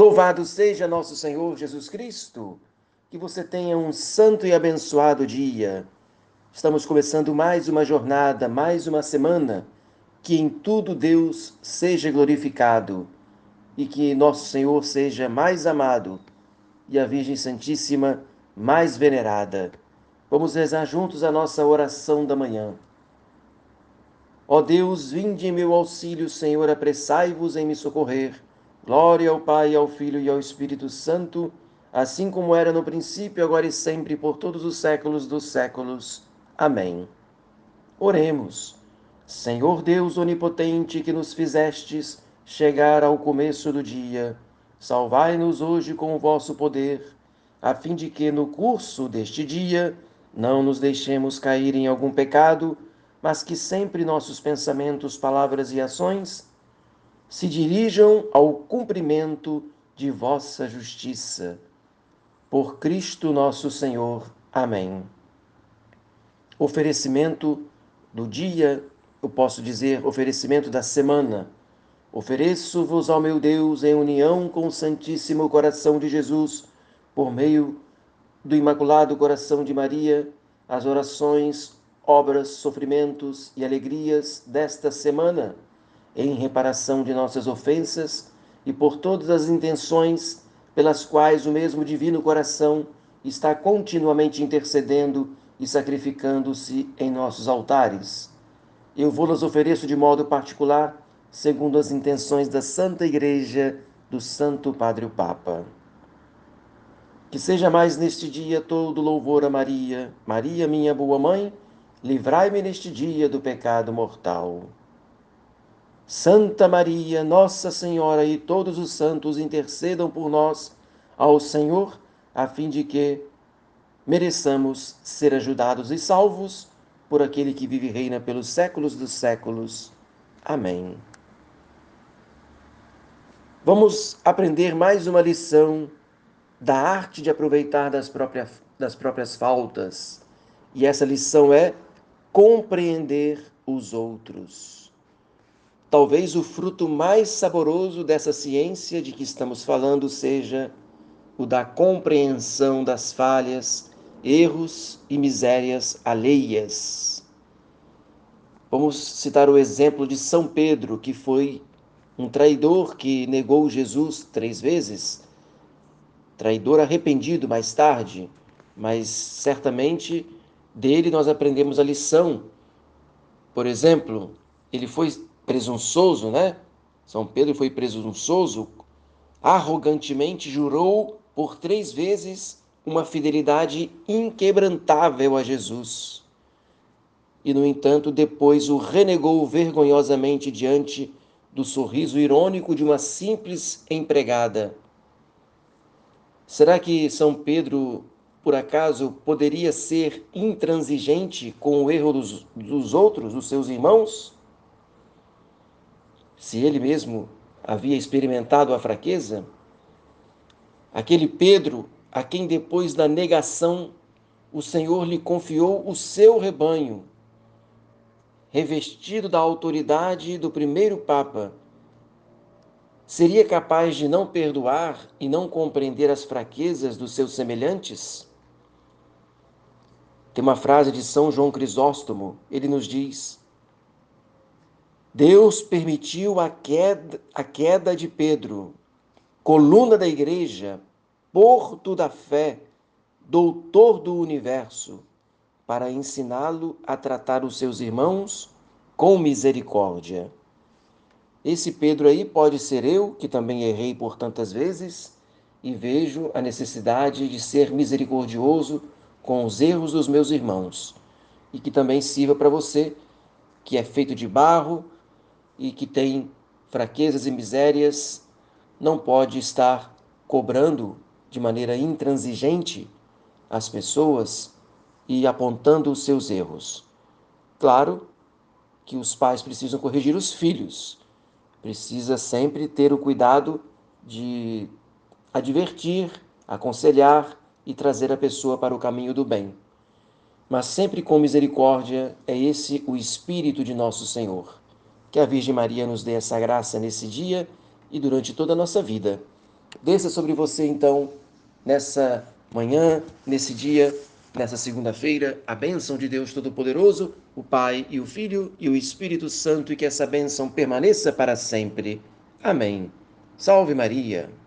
Louvado seja nosso Senhor Jesus Cristo. Que você tenha um santo e abençoado dia. Estamos começando mais uma jornada, mais uma semana. Que em tudo Deus seja glorificado e que nosso Senhor seja mais amado e a Virgem Santíssima mais venerada. Vamos rezar juntos a nossa oração da manhã. Ó Deus, vinde em meu auxílio, Senhor, apressai-vos em me socorrer. Glória ao Pai, ao Filho e ao Espírito Santo, assim como era no princípio, agora e sempre, por todos os séculos dos séculos. Amém. Oremos. Senhor Deus onipotente, que nos fizestes chegar ao começo do dia, salvai-nos hoje com o vosso poder, a fim de que no curso deste dia não nos deixemos cair em algum pecado, mas que sempre nossos pensamentos, palavras e ações se dirijam ao cumprimento de vossa justiça. Por Cristo nosso Senhor. Amém. Oferecimento do dia, eu posso dizer oferecimento da semana. Ofereço-vos ao meu Deus em união com o Santíssimo Coração de Jesus, por meio do Imaculado Coração de Maria, as orações, obras, sofrimentos e alegrias desta semana em reparação de nossas ofensas e por todas as intenções pelas quais o mesmo Divino Coração está continuamente intercedendo e sacrificando-se em nossos altares. Eu vou-las ofereço de modo particular, segundo as intenções da Santa Igreja do Santo Padre o Papa. Que seja mais neste dia todo louvor a Maria, Maria, minha boa mãe, livrai-me neste dia do pecado mortal. Santa Maria, Nossa Senhora e todos os santos intercedam por nós ao Senhor, a fim de que mereçamos ser ajudados e salvos por aquele que vive e reina pelos séculos dos séculos. Amém. Vamos aprender mais uma lição da arte de aproveitar das próprias, das próprias faltas. E essa lição é compreender os outros. Talvez o fruto mais saboroso dessa ciência de que estamos falando seja o da compreensão das falhas, erros e misérias alheias. Vamos citar o exemplo de São Pedro, que foi um traidor que negou Jesus três vezes, traidor arrependido mais tarde, mas certamente dele nós aprendemos a lição. Por exemplo, ele foi presunçoso, né? São Pedro foi presunçoso, arrogantemente jurou por três vezes uma fidelidade inquebrantável a Jesus. E, no entanto, depois o renegou vergonhosamente diante do sorriso irônico de uma simples empregada. Será que São Pedro, por acaso, poderia ser intransigente com o erro dos, dos outros, dos seus irmãos? Se ele mesmo havia experimentado a fraqueza? Aquele Pedro a quem depois da negação o Senhor lhe confiou o seu rebanho, revestido da autoridade do primeiro Papa, seria capaz de não perdoar e não compreender as fraquezas dos seus semelhantes? Tem uma frase de São João Crisóstomo, ele nos diz: Deus permitiu a queda, a queda de Pedro, coluna da igreja, porto da fé, doutor do universo, para ensiná-lo a tratar os seus irmãos com misericórdia. Esse Pedro aí pode ser eu, que também errei por tantas vezes, e vejo a necessidade de ser misericordioso com os erros dos meus irmãos, e que também sirva para você, que é feito de barro, e que tem fraquezas e misérias, não pode estar cobrando de maneira intransigente as pessoas e apontando os seus erros. Claro que os pais precisam corrigir os filhos, precisa sempre ter o cuidado de advertir, aconselhar e trazer a pessoa para o caminho do bem. Mas sempre com misericórdia, é esse o espírito de nosso Senhor. Que a Virgem Maria nos dê essa graça nesse dia e durante toda a nossa vida. Desça sobre você, então, nessa manhã, nesse dia, nessa segunda-feira, a bênção de Deus Todo-Poderoso, o Pai e o Filho e o Espírito Santo, e que essa bênção permaneça para sempre. Amém. Salve Maria!